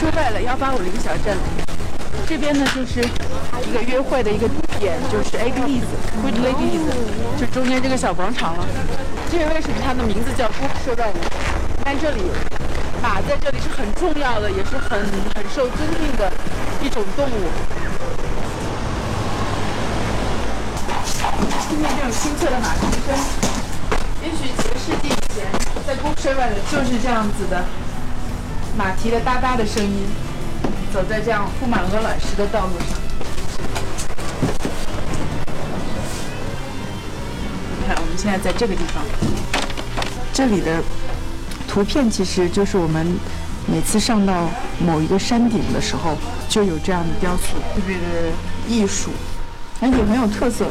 说外了幺八五零小镇，这边呢就是一个约会的一个点，就是 Egg Leys Good Ladies，就中间这个小广场了。这是为什么它的名字叫 Book 说外了？你看这里，马在这里是很重要的，也是很很受尊敬的一种动物。听见这种清脆的马蹄声，也许几个世纪以前，在 Book 说外就是这样子的。马蹄的哒哒的声音，走在这样铺满鹅卵石的道路上。你看，我们现在在这个地方，这里的图片其实就是我们每次上到某一个山顶的时候，就有这样的雕塑，特别的艺术，而且很有特色。